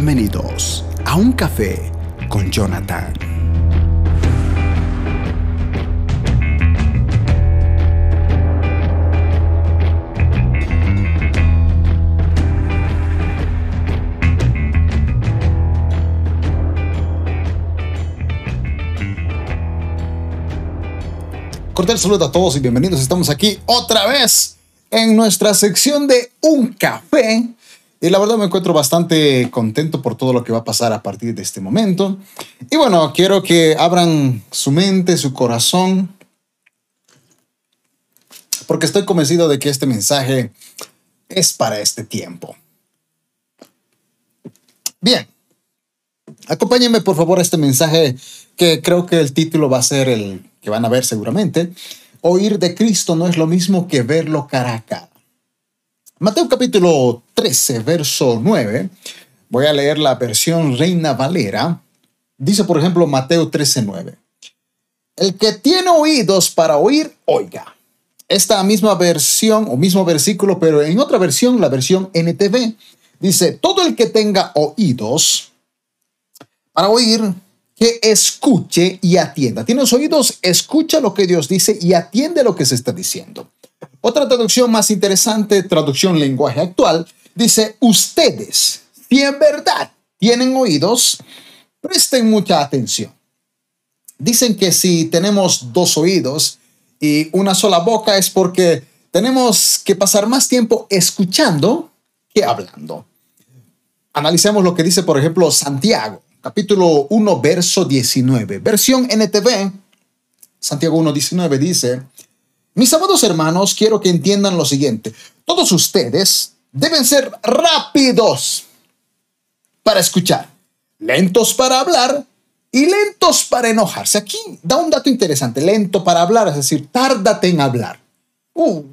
Bienvenidos a Un Café con Jonathan. Cordial saludo a todos y bienvenidos. Estamos aquí otra vez en nuestra sección de Un Café y la verdad me encuentro bastante contento por todo lo que va a pasar a partir de este momento. Y bueno, quiero que abran su mente, su corazón, porque estoy convencido de que este mensaje es para este tiempo. Bien, acompáñenme por favor a este mensaje que creo que el título va a ser el que van a ver seguramente. Oír de Cristo no es lo mismo que verlo cara a cara. Mateo capítulo 13, verso 9. Voy a leer la versión Reina Valera. Dice, por ejemplo, Mateo 13, 9. El que tiene oídos para oír, oiga. Esta misma versión o mismo versículo, pero en otra versión, la versión NTV, dice, todo el que tenga oídos para oír, que escuche y atienda. Tienes oídos, escucha lo que Dios dice y atiende lo que se está diciendo. Otra traducción más interesante, traducción lenguaje actual, dice, ustedes, si en verdad tienen oídos, presten mucha atención. Dicen que si tenemos dos oídos y una sola boca es porque tenemos que pasar más tiempo escuchando que hablando. Analicemos lo que dice, por ejemplo, Santiago, capítulo 1, verso 19. Versión NTV, Santiago 1, 19 dice, mis amados hermanos, quiero que entiendan lo siguiente. Todos ustedes deben ser rápidos para escuchar, lentos para hablar y lentos para enojarse. Aquí da un dato interesante, lento para hablar, es decir, tárdate en hablar. Uh,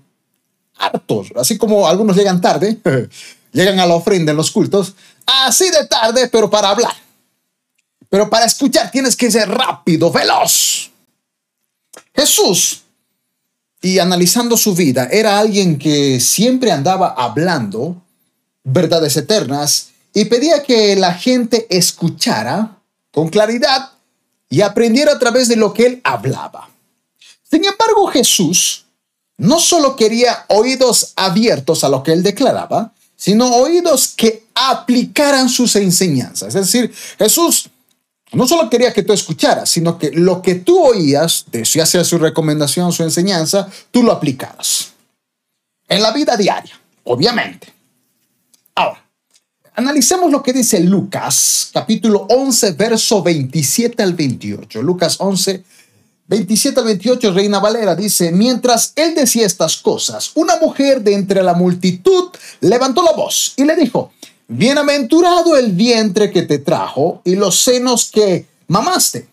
hartos, así como algunos llegan tarde, llegan a la ofrenda en los cultos, así de tarde, pero para hablar. Pero para escuchar tienes que ser rápido, veloz. Jesús y analizando su vida, era alguien que siempre andaba hablando verdades eternas y pedía que la gente escuchara con claridad y aprendiera a través de lo que él hablaba. Sin embargo, Jesús no solo quería oídos abiertos a lo que él declaraba, sino oídos que aplicaran sus enseñanzas. Es decir, Jesús no solo quería que tú escucharas, sino que lo que tú oías, ya sea su recomendación, su enseñanza, tú lo aplicaras. En la vida diaria, obviamente. Ahora, analicemos lo que dice Lucas, capítulo 11, verso 27 al 28. Lucas 11, 27 al 28, Reina Valera dice, mientras él decía estas cosas, una mujer de entre la multitud levantó la voz y le dijo, Bienaventurado el vientre que te trajo y los senos que mamaste.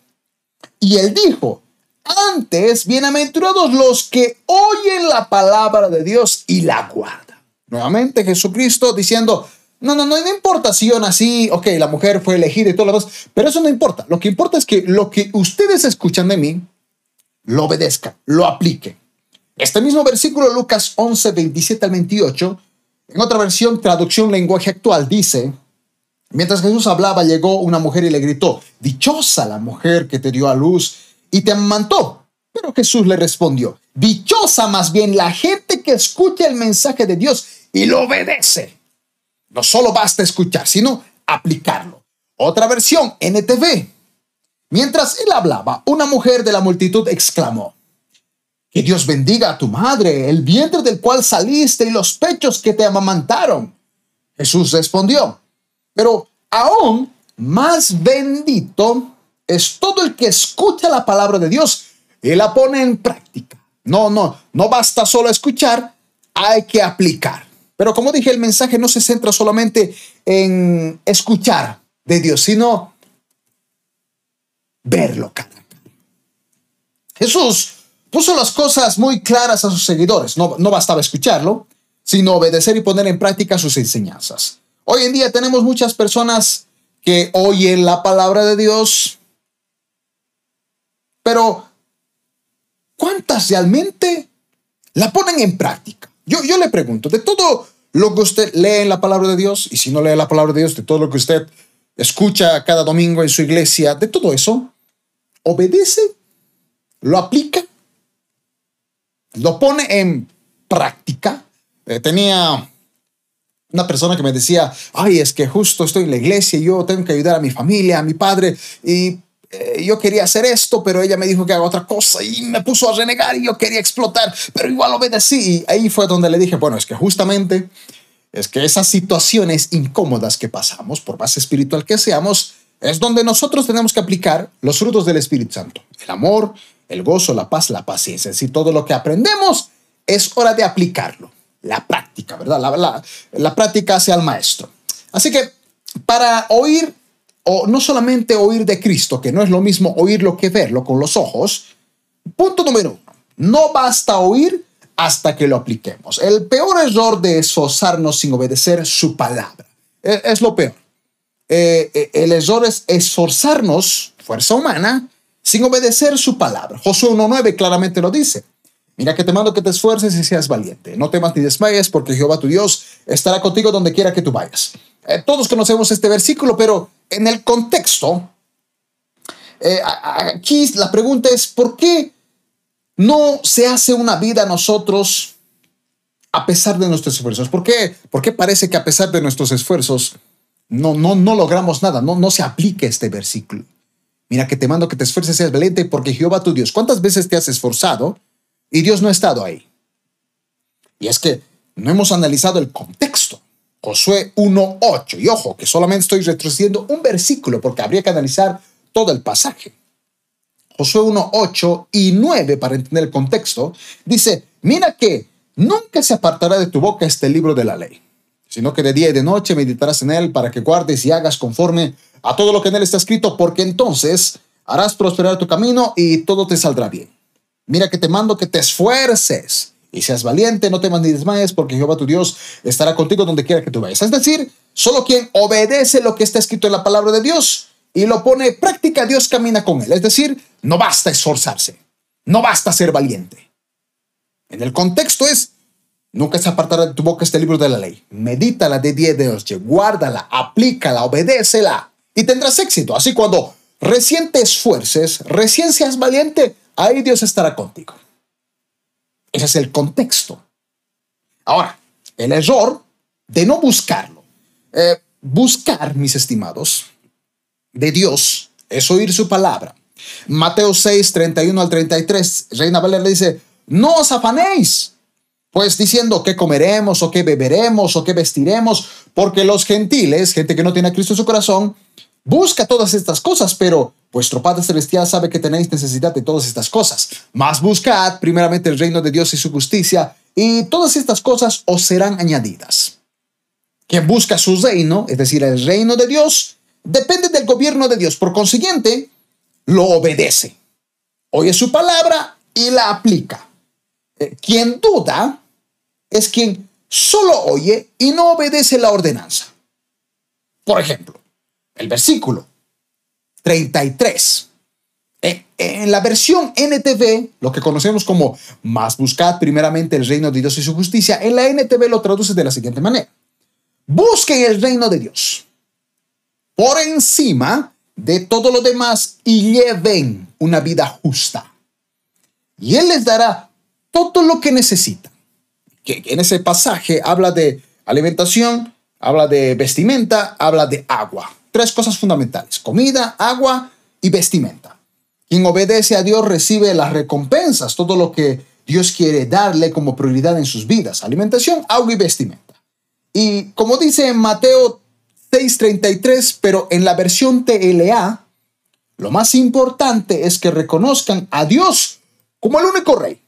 Y él dijo, antes, bienaventurados los que oyen la palabra de Dios y la guardan. Nuevamente Jesucristo diciendo, no, no, no, no importa si yo nací, ok, la mujer fue elegida y todo lo demás, pero eso no importa. Lo que importa es que lo que ustedes escuchan de mí, lo obedezcan, lo apliquen. Este mismo versículo, Lucas 11, 27 al 28, en otra versión, traducción lenguaje actual, dice, mientras Jesús hablaba, llegó una mujer y le gritó, dichosa la mujer que te dio a luz y te amamantó. Pero Jesús le respondió, dichosa más bien la gente que escucha el mensaje de Dios y lo obedece. No solo basta escuchar, sino aplicarlo. Otra versión, NTV. Mientras él hablaba, una mujer de la multitud exclamó, que Dios bendiga a tu madre, el vientre del cual saliste y los pechos que te amamantaron. Jesús respondió, pero aún más bendito es todo el que escucha la palabra de Dios y la pone en práctica. No, no, no basta solo escuchar, hay que aplicar. Pero como dije, el mensaje no se centra solamente en escuchar de Dios, sino verlo Jesús puso las cosas muy claras a sus seguidores. No, no bastaba escucharlo, sino obedecer y poner en práctica sus enseñanzas. Hoy en día tenemos muchas personas que oyen la palabra de Dios, pero ¿cuántas realmente la ponen en práctica? Yo, yo le pregunto, de todo lo que usted lee en la palabra de Dios, y si no lee la palabra de Dios, de todo lo que usted escucha cada domingo en su iglesia, de todo eso, obedece, lo aplica, lo pone en práctica. Eh, tenía una persona que me decía, ay, es que justo estoy en la iglesia y yo tengo que ayudar a mi familia, a mi padre, y eh, yo quería hacer esto, pero ella me dijo que haga otra cosa y me puso a renegar y yo quería explotar, pero igual obedecí. Y ahí fue donde le dije, bueno, es que justamente es que esas situaciones incómodas que pasamos, por más espiritual que seamos, es donde nosotros tenemos que aplicar los frutos del Espíritu Santo. El amor, el gozo, la paz, la paciencia. Es decir, todo lo que aprendemos es hora de aplicarlo. La práctica, ¿verdad? La, la, la práctica hace al maestro. Así que para oír o no solamente oír de Cristo, que no es lo mismo oírlo que verlo con los ojos. Punto número uno, no basta oír hasta que lo apliquemos. El peor error de esforzarnos sin obedecer su palabra. E, es, lo peor. Eh, eh, el error es esforzarnos, fuerza humana, sin obedecer su palabra. Josué 1.9 claramente lo dice. Mira que te mando que te esfuerces y seas valiente. No temas ni desmayes porque Jehová tu Dios estará contigo donde quiera que tú vayas. Eh, todos conocemos este versículo, pero en el contexto, eh, aquí la pregunta es, ¿por qué no se hace una vida a nosotros a pesar de nuestros esfuerzos? ¿Por qué, ¿Por qué parece que a pesar de nuestros esfuerzos no, no, no logramos nada? No, no se aplica este versículo. Mira que te mando que te esfuerces, seas valiente, porque Jehová tu Dios. ¿Cuántas veces te has esforzado y Dios no ha estado ahí? Y es que no hemos analizado el contexto. Josué 1.8. Y ojo, que solamente estoy retrocediendo un versículo porque habría que analizar todo el pasaje. Josué 1.8 y 9, para entender el contexto, dice, mira que nunca se apartará de tu boca este libro de la ley, sino que de día y de noche meditarás en él para que guardes y hagas conforme a todo lo que en él está escrito, porque entonces harás prosperar tu camino y todo te saldrá bien. Mira que te mando que te esfuerces y seas valiente, no temas ni desmayes, porque Jehová tu Dios estará contigo donde quiera que tú vayas. Es decir, solo quien obedece lo que está escrito en la palabra de Dios y lo pone práctica, Dios camina con él. Es decir, no basta esforzarse, no basta ser valiente. En el contexto es, nunca se apartará de tu boca este libro de la ley. Medítala de día y de noche, guárdala, aplícala, obedécela y tendrás éxito. Así cuando recién te esfuerces, recién seas valiente, ahí Dios estará contigo. Ese es el contexto. Ahora, el error de no buscarlo. Eh, buscar, mis estimados, de Dios es oír su palabra. Mateo 6, 31 al 33, Reina Valera dice, no os afanéis, pues diciendo qué comeremos o qué beberemos o qué vestiremos, porque los gentiles, gente que no tiene a Cristo en su corazón, busca todas estas cosas, pero Vuestro Padre Celestial sabe que tenéis necesidad de todas estas cosas. Mas buscad primeramente el reino de Dios y su justicia, y todas estas cosas os serán añadidas. Quien busca su reino, es decir, el reino de Dios, depende del gobierno de Dios. Por consiguiente, lo obedece. Oye su palabra y la aplica. Eh, quien duda es quien solo oye y no obedece la ordenanza. Por ejemplo, el versículo 33. Eh, en la versión NTV, lo que conocemos como más buscad primeramente el reino de Dios y su justicia, en la NTV lo traduce de la siguiente manera. Busquen el reino de Dios por encima de todo lo demás y lleven una vida justa. Y Él les dará todo lo que necesitan. Que en ese pasaje habla de alimentación, habla de vestimenta, habla de agua tres cosas fundamentales, comida, agua y vestimenta. Quien obedece a Dios recibe las recompensas, todo lo que Dios quiere darle como prioridad en sus vidas, alimentación, agua y vestimenta. Y como dice en Mateo 6:33, pero en la versión TLA, lo más importante es que reconozcan a Dios como el único rey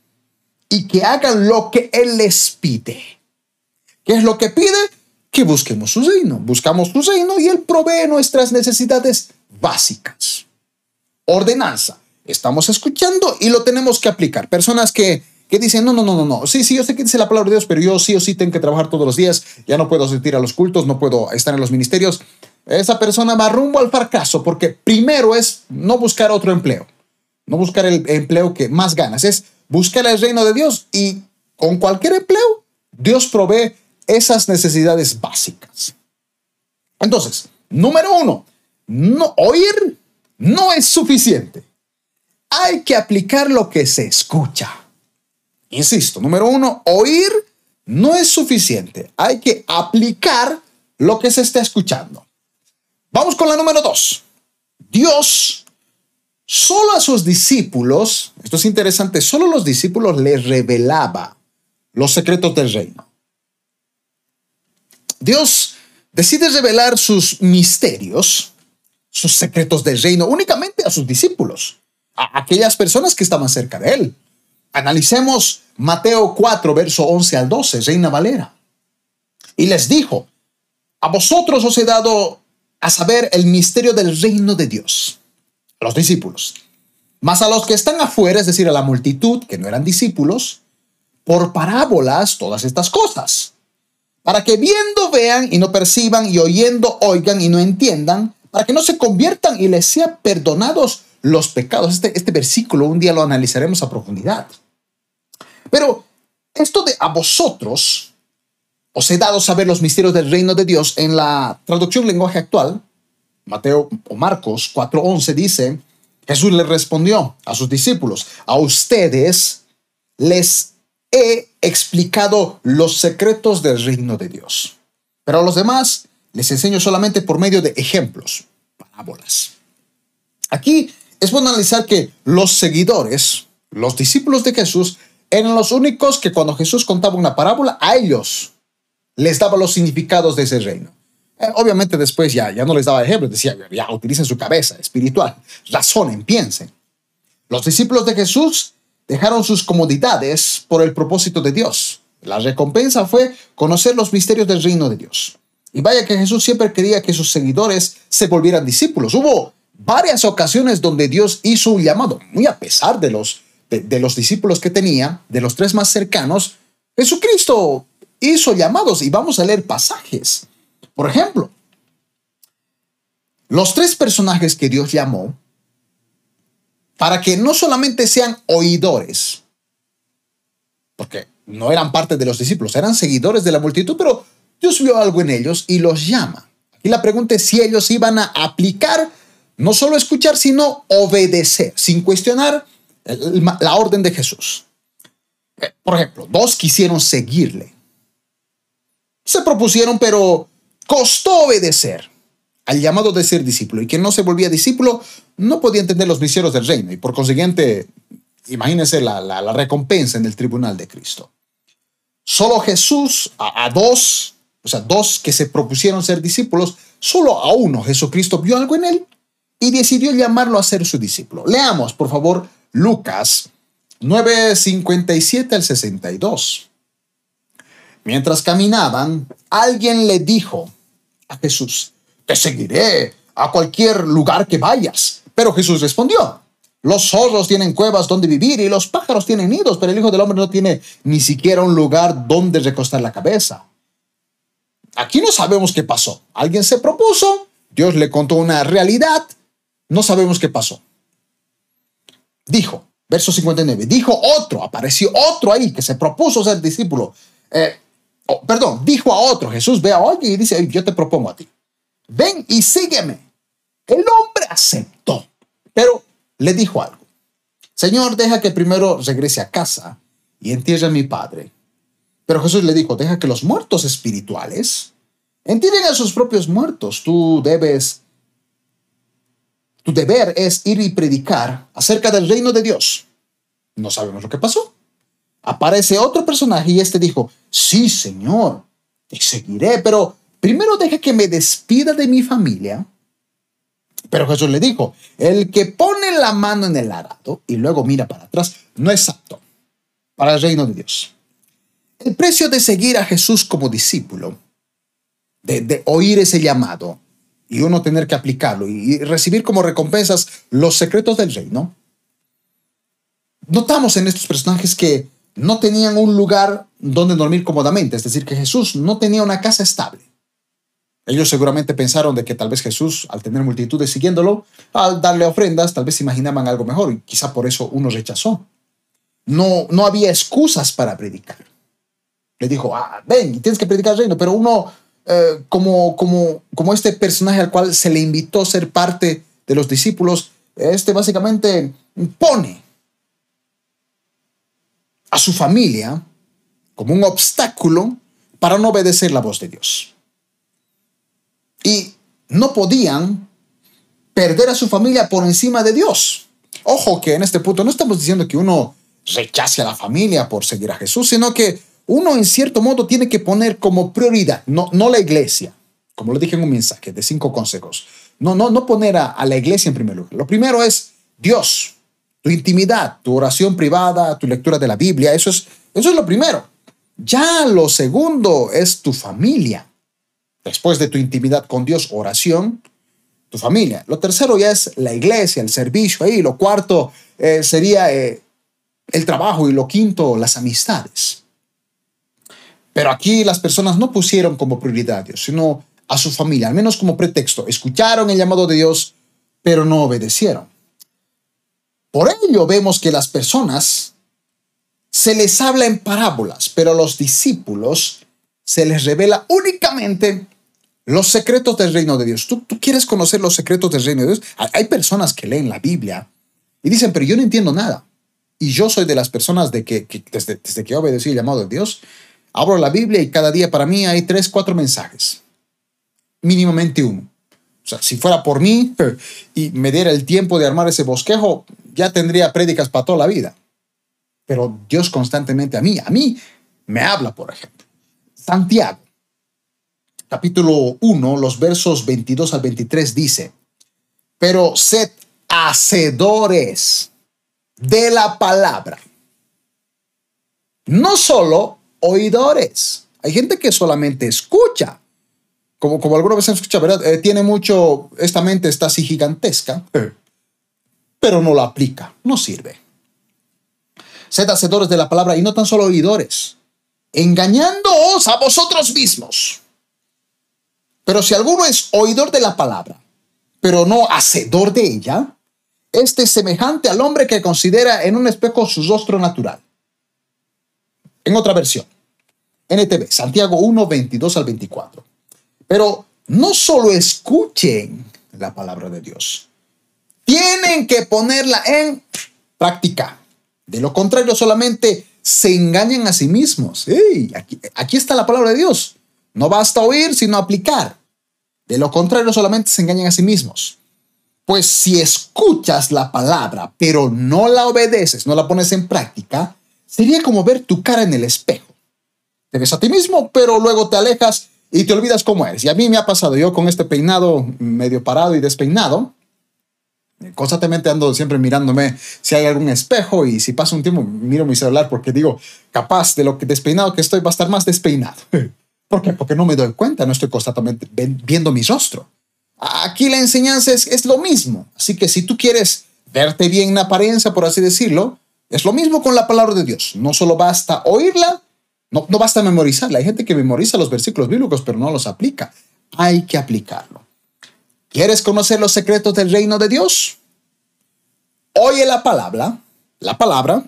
y que hagan lo que Él les pide. ¿Qué es lo que pide? que busquemos su reino. Buscamos su reino y Él provee nuestras necesidades básicas. Ordenanza. Estamos escuchando y lo tenemos que aplicar. Personas que, que dicen, no, no, no, no, no. Sí, sí, yo sé que dice la palabra de Dios, pero yo sí o sí tengo que trabajar todos los días. Ya no puedo asistir a los cultos, no puedo estar en los ministerios. Esa persona va rumbo al fracaso porque primero es no buscar otro empleo. No buscar el empleo que más ganas. Es buscar el reino de Dios y con cualquier empleo, Dios provee esas necesidades básicas. Entonces, número uno, no, oír no es suficiente. Hay que aplicar lo que se escucha. Insisto, número uno, oír no es suficiente. Hay que aplicar lo que se está escuchando. Vamos con la número dos. Dios solo a sus discípulos, esto es interesante, solo los discípulos les revelaba los secretos del reino. Dios decide revelar sus misterios, sus secretos del reino, únicamente a sus discípulos, a aquellas personas que estaban cerca de él. Analicemos Mateo 4, verso 11 al 12, Reina Valera. Y les dijo, a vosotros os he dado a saber el misterio del reino de Dios, los discípulos. Mas a los que están afuera, es decir, a la multitud, que no eran discípulos, por parábolas todas estas cosas, para que viendo vean y no perciban y oyendo oigan y no entiendan, para que no se conviertan y les sean perdonados los pecados. Este, este versículo un día lo analizaremos a profundidad. Pero esto de a vosotros os he dado saber los misterios del reino de Dios en la traducción lenguaje actual, Mateo o Marcos 4:11 dice, Jesús le respondió a sus discípulos, a ustedes les he explicado los secretos del reino de Dios, pero a los demás les enseño solamente por medio de ejemplos, parábolas. Aquí es bueno analizar que los seguidores, los discípulos de Jesús, eran los únicos que cuando Jesús contaba una parábola, a ellos les daba los significados de ese reino. Eh, obviamente después ya, ya no les daba ejemplos, decía, ya utilicen su cabeza espiritual, razonen, piensen. Los discípulos de Jesús dejaron sus comodidades por el propósito de Dios. La recompensa fue conocer los misterios del reino de Dios. Y vaya que Jesús siempre quería que sus seguidores se volvieran discípulos. Hubo varias ocasiones donde Dios hizo un llamado, muy a pesar de los, de los discípulos que tenía, de los tres más cercanos. Jesucristo hizo llamados y vamos a leer pasajes. Por ejemplo, los tres personajes que Dios llamó para que no solamente sean oidores, porque no eran parte de los discípulos, eran seguidores de la multitud, pero Dios vio algo en ellos y los llama. Y la pregunta es si ellos iban a aplicar, no solo escuchar, sino obedecer, sin cuestionar la orden de Jesús. Eh, por ejemplo, dos quisieron seguirle, se propusieron, pero costó obedecer al llamado de ser discípulo. Y quien no se volvía discípulo no podía entender los misterios del reino. Y por consiguiente, imagínense la, recompensa en el tribunal de Cristo. Solo Jesús, a, dos, o sea, dos que se propusieron ser discípulos, solo a uno Jesucristo vio algo en él y decidió llamarlo a ser su discípulo. Leamos, por favor, Lucas 9:57 al 62. Mientras caminaban, alguien le dijo Jesús, te seguiré a cualquier lugar que vayas. Pero Jesús respondió, los zorros tienen cuevas donde vivir y los pájaros tienen nidos, pero el Hijo del Hombre no tiene ni siquiera un lugar donde recostar la cabeza. Aquí no sabemos qué pasó. Alguien se propuso, Dios le contó una realidad, no sabemos qué pasó. Dijo, verso 59, dijo otro, apareció otro ahí que se propuso ser discípulo. Eh, Oh, perdón, dijo a otro, Jesús ve a y dice, yo te propongo a ti, ven y sígueme. El hombre aceptó, pero le dijo algo. Señor, deja que primero regrese a casa y entierre a mi padre. Pero Jesús le dijo, deja que los muertos espirituales entierren a sus propios muertos. Tú debes, tu deber es ir y predicar acerca del reino de Dios. No sabemos lo que pasó aparece otro personaje y este dijo, sí, Señor, te seguiré, pero primero deja que me despida de mi familia. Pero Jesús le dijo, el que pone la mano en el arado y luego mira para atrás, no es apto para el reino de Dios. El precio de seguir a Jesús como discípulo, de, de oír ese llamado y uno tener que aplicarlo y recibir como recompensas los secretos del reino, notamos en estos personajes que no tenían un lugar donde dormir cómodamente, es decir, que Jesús no tenía una casa estable. Ellos seguramente pensaron de que tal vez Jesús, al tener multitudes siguiéndolo, al darle ofrendas, tal vez imaginaban algo mejor y quizá por eso uno rechazó. No, no había excusas para predicar. Le dijo, ah, ven, tienes que predicar el reino, pero uno, eh, como, como, como este personaje al cual se le invitó a ser parte de los discípulos, este básicamente pone a su familia como un obstáculo para no obedecer la voz de Dios. Y no podían perder a su familia por encima de Dios. Ojo que en este punto no estamos diciendo que uno rechace a la familia por seguir a Jesús, sino que uno en cierto modo tiene que poner como prioridad, no, no la iglesia, como lo dije en un mensaje de cinco consejos, no, no, no poner a, a la iglesia en primer lugar. Lo primero es Dios, tu intimidad, tu oración privada, tu lectura de la Biblia, eso es, eso es lo primero. Ya lo segundo es tu familia. Después de tu intimidad con Dios, oración, tu familia. Lo tercero ya es la iglesia, el servicio ahí. Lo cuarto eh, sería eh, el trabajo y lo quinto, las amistades. Pero aquí las personas no pusieron como prioridad Dios, sino a su familia, al menos como pretexto. Escucharon el llamado de Dios, pero no obedecieron. Por ello vemos que las personas se les habla en parábolas, pero a los discípulos se les revela únicamente los secretos del reino de Dios. ¿Tú, ¿Tú, quieres conocer los secretos del reino de Dios? Hay personas que leen la Biblia y dicen, pero yo no entiendo nada. Y yo soy de las personas de que, desde, desde, que obedecí el llamado de Dios, abro la Biblia y cada día para mí hay tres, cuatro mensajes. Mínimamente uno. O sea, si fuera por mí y me diera el tiempo de armar ese bosquejo, ya tendría prédicas para toda la vida. Pero Dios constantemente a mí, a mí me habla, por ejemplo. Santiago capítulo 1, los versos 22 al 23 dice, pero sed hacedores de la palabra, no solo oidores. Hay gente que solamente escucha, como, como alguna vez escucha, ¿verdad? Eh, tiene mucho, esta mente está así gigantesca, pero no la aplica, no sirve. Sed hacedores de la palabra y no tan solo oidores, engañándoos a vosotros mismos. Pero si alguno es oidor de la palabra, pero no hacedor de ella, este es semejante al hombre que considera en un espejo su rostro natural. En otra versión, NTV, Santiago 1, 22 al 24. Pero no solo escuchen la palabra de Dios, tienen que ponerla en práctica. De lo contrario, solamente se engañan a sí mismos. aquí, aquí está la palabra de Dios. No basta oír, sino aplicar. De lo contrario, solamente se engañan a sí mismos. Pues si escuchas la palabra, pero no la obedeces, no la pones en práctica, sería como ver tu cara en el espejo. Te ves a ti mismo, pero luego te alejas y te olvidas cómo eres. Y a mí me ha pasado yo con este peinado medio parado y despeinado. Constantemente ando siempre mirándome si hay algún espejo y si pasa un tiempo miro mi celular porque digo, capaz de lo que despeinado que estoy va a estar más despeinado. ¿Por qué? Porque no me doy cuenta, no estoy constantemente viendo mi rostro. Aquí la enseñanza es, es lo mismo. Así que si tú quieres verte bien en apariencia, por así decirlo, es lo mismo con la palabra de Dios. No solo basta oírla, no, no basta memorizarla. Hay gente que memoriza los versículos bíblicos, pero no los aplica. Hay que aplicarlo. ¿Quieres conocer los secretos del reino de Dios? Oye la palabra, la palabra,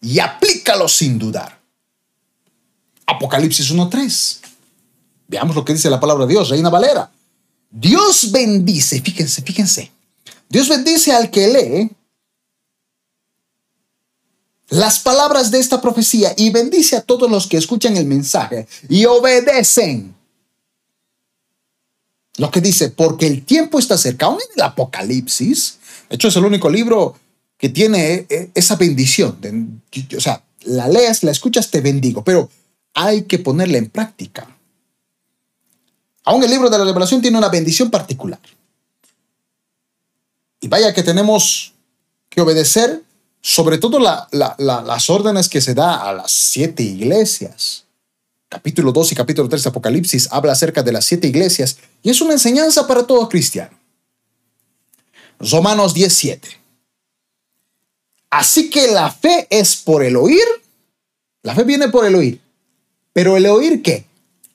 y aplícalo sin dudar. Apocalipsis 1.3. Veamos lo que dice la palabra de Dios, Reina Valera. Dios bendice, fíjense, fíjense. Dios bendice al que lee las palabras de esta profecía y bendice a todos los que escuchan el mensaje y obedecen. Lo que dice, porque el tiempo está cerca, aún en el Apocalipsis, de hecho es el único libro que tiene eh, esa bendición. o sea, la leas, la escuchas, te bendigo, pero hay que ponerla en práctica. Aún el libro de la revelación tiene una bendición particular. Y vaya que tenemos que obedecer sobre todo las órdenes que se da a las siete iglesias. Capítulo 2 y capítulo 3 de Apocalipsis habla acerca de las siete iglesias y es una enseñanza para todo cristiano. Romanos 17. Así que la fe es por el oír. La fe viene por el oír. Pero el oír qué?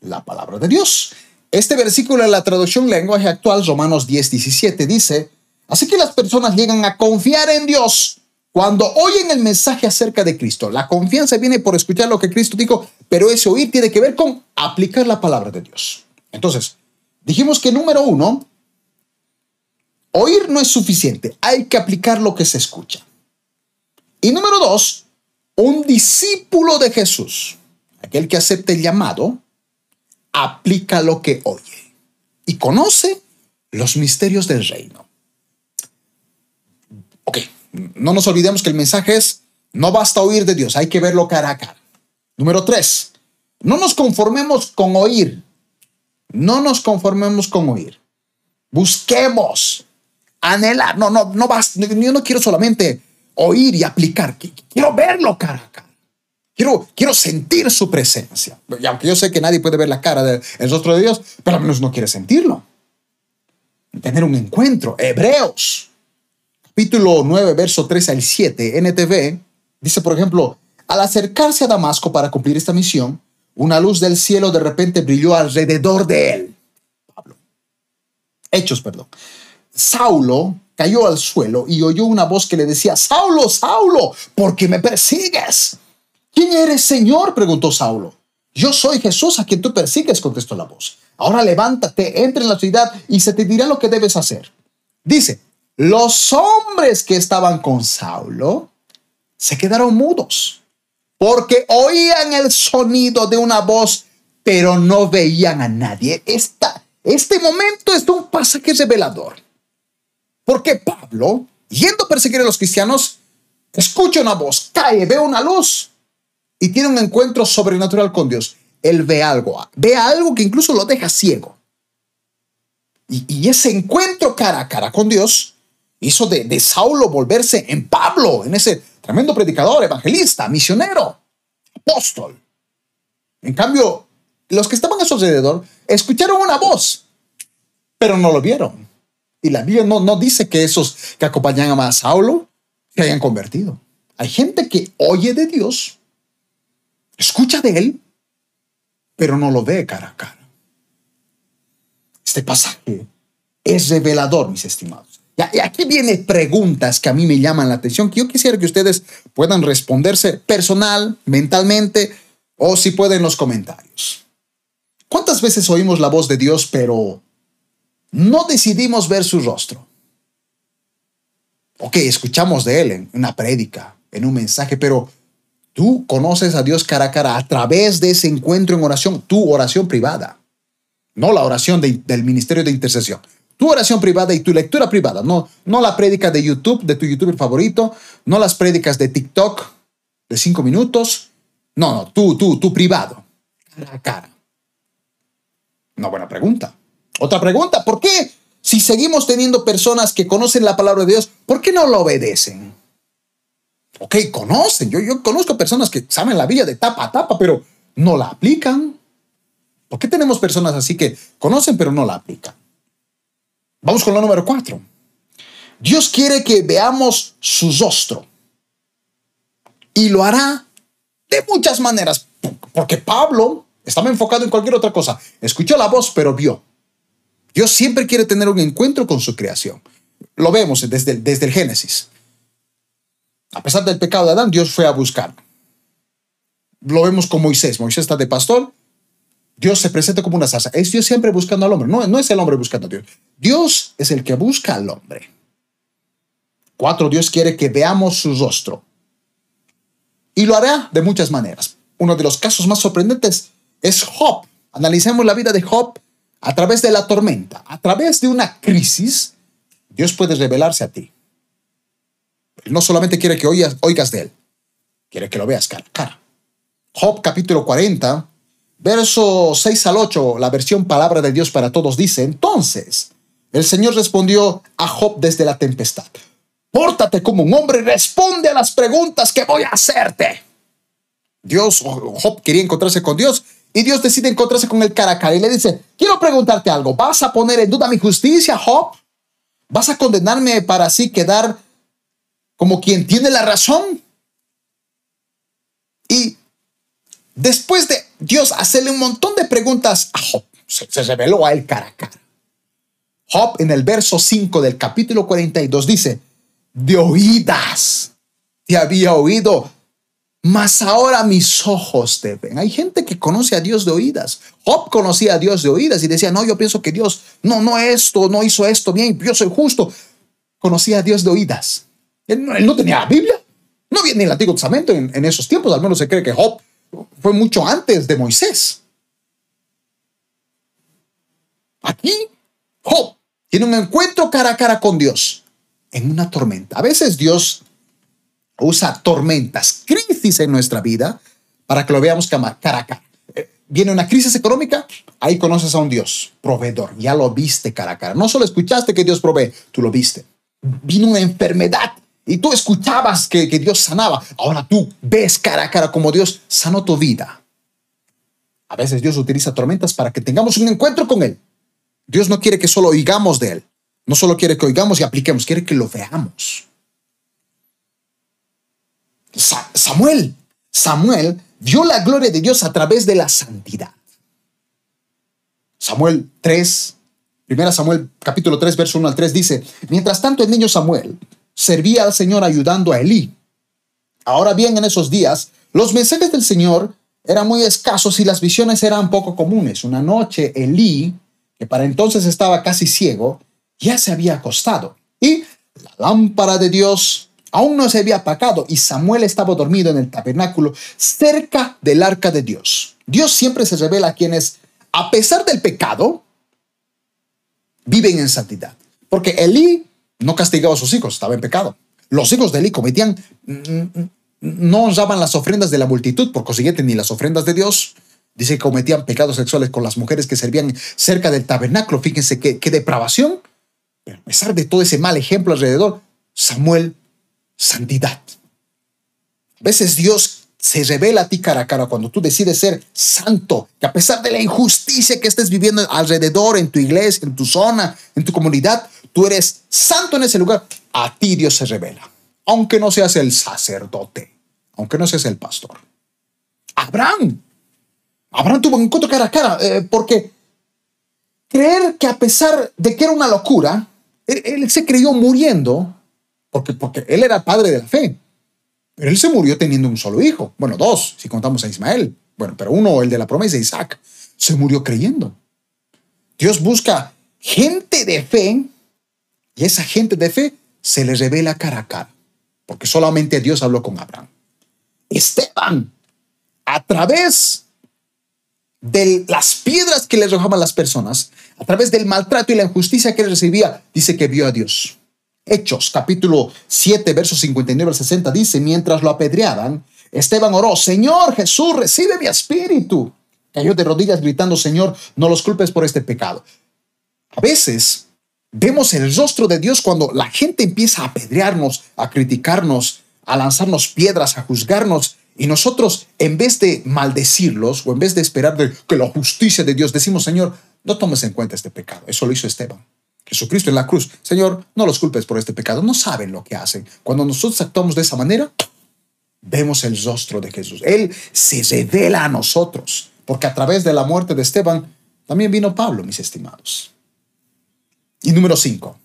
La palabra de Dios. Este versículo en la traducción lenguaje actual, Romanos 10, 17, dice, así que las personas llegan a confiar en Dios Cuando oyen el mensaje acerca de Cristo, la confianza viene por escuchar lo que Cristo dijo, pero ese oír tiene que ver con aplicar la palabra de Dios. Entonces, dijimos que número uno, oír no es suficiente, hay que aplicar lo que se escucha. Y número dos, un discípulo de Jesús, aquel que acepte el llamado, aplica lo que oye y conoce los misterios del reino. No nos olvidemos que el mensaje es, no basta oír de Dios, hay que verlo cara a cara. Número tres, no nos conformemos con oír. No nos conformemos con oír. Busquemos, anhelar. No, no, no basta. Yo no quiero solamente oír y aplicar. Quiero verlo cara a cara. Quiero, quiero sentir su presencia. Y aunque yo sé que nadie puede ver la cara del rostro de Dios, pero al menos no quiere sentirlo. Tener un encuentro. Hebreos capítulo 9, verso 3 al 7, NTV, dice, por ejemplo, al acercarse a Damasco para cumplir esta misión, una luz del cielo de repente brilló alrededor de él. Pablo. Hechos, perdón. Saulo cayó al suelo y oyó una voz que le decía, Saulo, Saulo, ¿por qué me persigues? ¿Quién eres, Señor? preguntó Saulo. Yo soy Jesús a quien tú persigues, contestó la voz. Ahora levántate, entra en la ciudad y se te dirá lo que debes hacer. Dice, los hombres que estaban con Saulo se quedaron mudos porque oían el sonido de una voz, pero no veían a nadie. Esta, este momento es un pasaje revelador. Porque Pablo, yendo a perseguir a los cristianos, escucha una voz, cae, ve una luz y tiene un encuentro sobrenatural con Dios. Él ve algo, ve algo que incluso lo deja ciego. Y, y ese encuentro cara a cara con Dios hizo de, Saulo volverse en Pablo, en ese tremendo predicador, evangelista, misionero, apóstol. En cambio, los que estaban a su alrededor escucharon una voz, pero no lo vieron. Y la Biblia no, no dice que esos que acompañaban a Saulo se hayan convertido. Hay gente que oye de Dios, escucha de Él, pero no lo ve cara a cara. Este pasaje es revelador, mis estimados. Y aquí viene preguntas que a mí me llaman la atención, que yo quisiera que ustedes puedan responderse personal, mentalmente, o si pueden en los comentarios. ¿Cuántas veces oímos la voz de Dios, pero no decidimos ver su rostro? Ok, escuchamos de Él en una prédica, en un mensaje, pero tú conoces a Dios cara a cara a través de ese encuentro en oración, tu oración privada, no la oración del ministerio de intercesión tu oración privada y tu lectura privada, no, no la prédica de YouTube, de tu youtuber favorito, no las prédicas de TikTok de cinco minutos, no, no, tú, tú, tú privado, cara a cara. Una buena pregunta. Otra pregunta, ¿por qué si seguimos teniendo personas que conocen la palabra de Dios, ¿por qué no lo obedecen? Ok, conocen, yo, yo conozco personas que saben la Biblia de tapa a tapa, pero no la aplican. ¿Por qué tenemos personas así que conocen pero no la aplican? Vamos con la número cuatro. Dios quiere que veamos su rostro. Y lo hará de muchas maneras. Porque Pablo estaba enfocado en cualquier otra cosa. Escuchó la voz, pero vio. Dios siempre quiere tener un encuentro con su creación. Lo vemos desde, desde el Génesis. A pesar del pecado de Adán, Dios fue a buscar. Lo vemos con Moisés. Moisés está de pastor Dios se presenta como una salsa. Es Dios siempre buscando al hombre. No, no es el hombre buscando a Dios. Dios es el que busca al hombre. Cuatro, Dios quiere que veamos su rostro. Y lo hará de muchas maneras. Uno de los casos más sorprendentes es Job. Analicemos la vida de Job a través de la tormenta, a través de una crisis. Dios puede revelarse a ti. no solamente quiere que oigas, oigas de él, quiere que lo veas cara a cara. Job capítulo 40, Verso 6 al 8, la versión palabra de Dios para todos dice, entonces el Señor respondió a Job desde la tempestad, pórtate como un hombre y responde a las preguntas que voy a hacerte. Dios, Job quería encontrarse con Dios y Dios decide encontrarse con el cara y le dice, quiero preguntarte algo, ¿vas a poner en duda mi justicia, Job? ¿Vas a condenarme para así quedar como quien tiene la razón? Y después de Dios hacerle un montón de preguntas a Job. Se, reveló a él cara a cara. Job en el verso 5 del capítulo 42 dice, de oídas te había oído, mas ahora mis ojos te ven. Hay gente que conoce a Dios de oídas. Job conocía a Dios de oídas y decía, no, yo pienso que Dios no, no esto, no hizo esto bien, yo soy justo. Conocía a Dios de oídas. Él, no tenía la Biblia. No había ni el Antiguo Testamento en, en esos tiempos. Al menos se cree que Job fue mucho antes de Moisés. Aquí, Job tiene un encuentro cara a cara con Dios en una tormenta. A veces Dios usa tormentas, crisis en nuestra vida para que lo veamos cara a cara. Eh, viene una crisis económica, ahí conoces a un Dios, proveedor, ya lo viste cara a cara. No solo escuchaste que Dios provee, tú lo viste. Vino una enfermedad y tú escuchabas que, que Dios sanaba. Ahora tú ves cara a cara como Dios sanó tu vida. A veces Dios utiliza tormentas para que tengamos un encuentro con Él. Dios no quiere que solo oigamos de Él. No solo quiere que oigamos y apliquemos, quiere que lo veamos. Samuel, Samuel vio la gloria de Dios a través de la santidad. Samuel 3, primera Samuel capítulo 3, verso 1 al 3 dice, mientras tanto el niño Samuel servía al Señor ayudando a Elí. Ahora bien, en esos días, los mensajes del Señor eran muy escasos y las visiones eran poco comunes. Una noche Elí, que para entonces estaba casi ciego, ya se había acostado y la lámpara de Dios aún no se había apagado y Samuel estaba dormido en el tabernáculo cerca del arca de Dios. Dios siempre se revela a quienes, a pesar del pecado, viven en santidad. Porque Elí no castigaba a sus hijos, estaba en pecado. Los hijos de Elí cometían, no honraban las ofrendas de la multitud, por consiguiente, ni las ofrendas de Dios. Dice que cometían pecados sexuales con las mujeres que servían cerca del tabernáculo. Fíjense qué, qué depravación. Pero a pesar de todo ese mal ejemplo alrededor, Samuel santidad. A veces Dios se revela a ti cara a cara cuando tú decides ser santo, que a pesar de la injusticia que estés viviendo alrededor, en tu iglesia, en tu zona, en tu comunidad, tú eres santo en ese lugar. A ti Dios se revela, aunque no seas el sacerdote, aunque no seas el pastor. Abraham, Abraham tuvo un encuentro cara a cara, eh, porque creer que a pesar de que era una locura, él se creyó muriendo porque, porque él era padre de la fe. Pero él se murió teniendo un solo hijo. Bueno, dos, si contamos a Ismael. Bueno, pero uno, el de la promesa, Isaac, se murió creyendo. Dios busca gente de fe y esa gente de fe se le revela cara a cara, porque solamente Dios habló con Abraham. Esteban, a través de las piedras que le arrojaban las personas, a través del maltrato y la injusticia que recibía, dice que vio a Dios. Hechos capítulo 7, versos 59 al 60 dice, mientras lo apedreaban, Esteban oró, Señor Jesús, recibe mi espíritu. Cayó de rodillas gritando, Señor, no los culpes por este pecado. A veces vemos el rostro de Dios cuando la gente empieza a apedrearnos, a criticarnos, a lanzarnos piedras, a juzgarnos. Y nosotros, en vez de maldecirlos o en vez de esperar que la justicia de Dios, decimos, Señor, no tomes en cuenta este pecado. Eso lo hizo Esteban. Jesucristo en la cruz. Señor, no los culpes por este pecado, no saben lo que hacen. Cuando nosotros actuamos de esa manera, vemos el rostro de Jesús. Él se revela a nosotros, porque a través de la muerte de Esteban también vino Pablo, mis estimados. Y número cinco,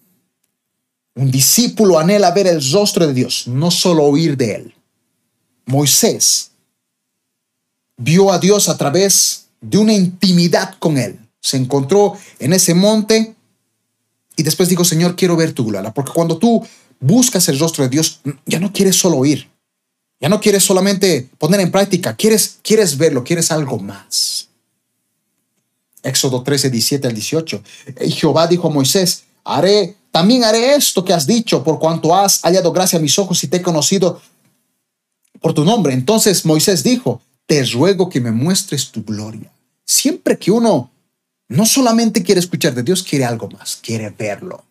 un discípulo anhela ver el rostro de Dios, no solo oír de él. Moisés vio a Dios a través de una intimidad con él. Se encontró en ese monte y después digo, Señor, quiero ver tu gloria, porque cuando tú buscas el rostro de Dios, ya no quieres solo oír, ya no quieres solamente poner en práctica, quieres, quieres verlo, quieres algo más. Éxodo 13, 17 al 18. Y Jehová dijo a Moisés, haré, también haré esto que has dicho, por cuanto has hallado gracia a mis ojos y te he conocido por tu nombre. Entonces Moisés dijo, te ruego que me muestres tu gloria. Siempre que uno no solamente quiere escuchar de Dios, quiere algo más, quiere verlo,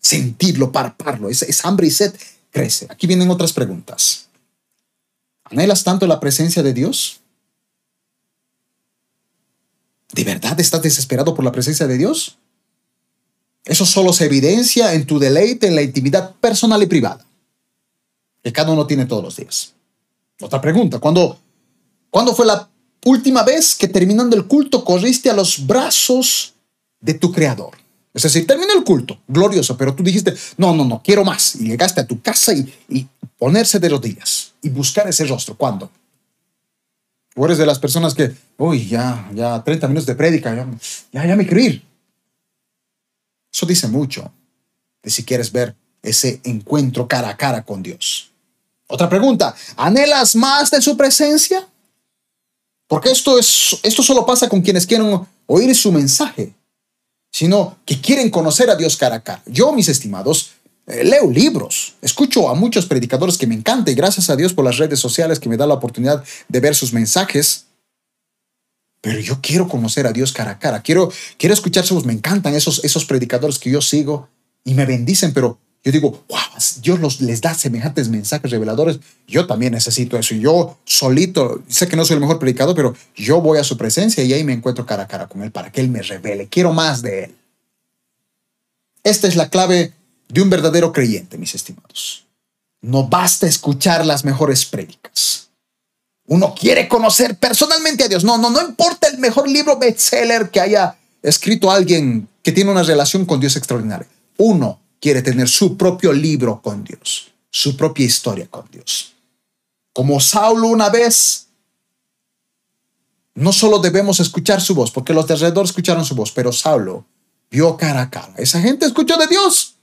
sentirlo, parparlo. Esa, hambre y sed crece. Aquí vienen otras preguntas. ¿Anhelas tanto la presencia de Dios? ¿De verdad estás desesperado por la presencia de Dios? Eso solo se evidencia en tu deleite en la intimidad personal y privada, que cada uno tiene todos los días. Otra pregunta, ¿cuándo, ¿cuándo fue la última vez que terminando el culto corriste a los brazos de tu Creador. Es decir, terminó el culto, glorioso, pero tú dijiste, no, no, no, quiero más. Y llegaste a tu casa y, y ponerse de rodillas y buscar ese rostro. ¿Cuándo? O eres de las personas que, uy, ya, ya 30 minutos de prédica, ya, ya, ya me quiero ir. Eso dice mucho de si quieres ver ese encuentro cara a cara con Dios. Otra pregunta, ¿anhelas más de su presencia? Porque esto, es, esto solo pasa con quienes quieren oír su mensaje, sino que quieren conocer a Dios cara a cara. Yo, mis estimados, leo libros, escucho a muchos predicadores que me encantan y gracias a Dios por las redes sociales que me da la oportunidad de ver sus mensajes. Pero yo quiero conocer a Dios cara a cara, quiero, quiero escuchar me encantan esos, esos predicadores que yo sigo y me bendicen, pero yo digo, wow, Dios les da semejantes mensajes reveladores. Yo también necesito eso. Y yo solito, sé que no soy el mejor predicador, pero yo voy a su presencia y ahí me encuentro cara a cara con Él para que Él me revele. Quiero más de Él. Esta es la clave de un verdadero creyente, mis estimados. No basta escuchar las mejores prédicas. Uno quiere conocer personalmente a Dios. No, no, no importa el mejor libro bestseller que haya escrito alguien que tiene una relación con Dios extraordinaria. Uno quiere tener su propio libro con Dios, su propia historia con Dios. Como Saulo una vez, no solo debemos escuchar su voz, porque los de alrededor escucharon su voz, pero Saulo vio cara a cara. Esa gente escuchó de Dios.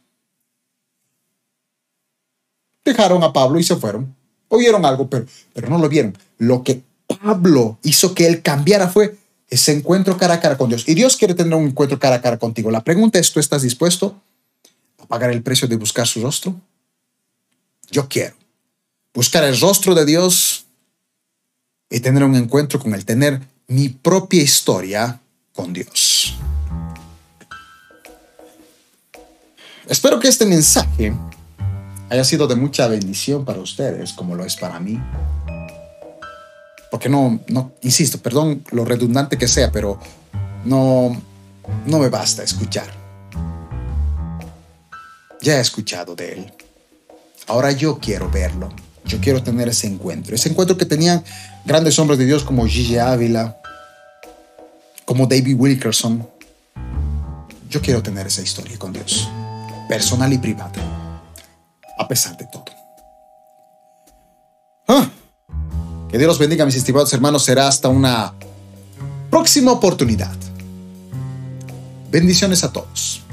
Dejaron a Pablo y se fueron. Oyeron algo, pero, pero no lo vieron. Lo que Pablo hizo que él cambiara fue ese encuentro cara a cara con Dios. Y Dios quiere tener un encuentro cara a cara contigo. La pregunta es, ¿tú estás dispuesto a pagar el precio de buscar su rostro? Yo quiero buscar el rostro de Dios y tener un encuentro con Él, tener mi propia historia con Dios. Espero que este mensaje haya sido de mucha bendición para ustedes, como lo es para mí. Porque no, no, insisto, perdón lo redundante que sea, pero no, no me basta escuchar. Ya he escuchado de él. Ahora yo quiero verlo. Yo quiero tener ese encuentro. Ese encuentro que tenían grandes hombres de Dios como Gigi Ávila, como David Wilkerson. Yo quiero tener esa historia con Dios, personal y privada a pesar de todo. Ah, que Dios los bendiga, mis estimados hermanos. Será hasta una próxima oportunidad. Bendiciones a todos.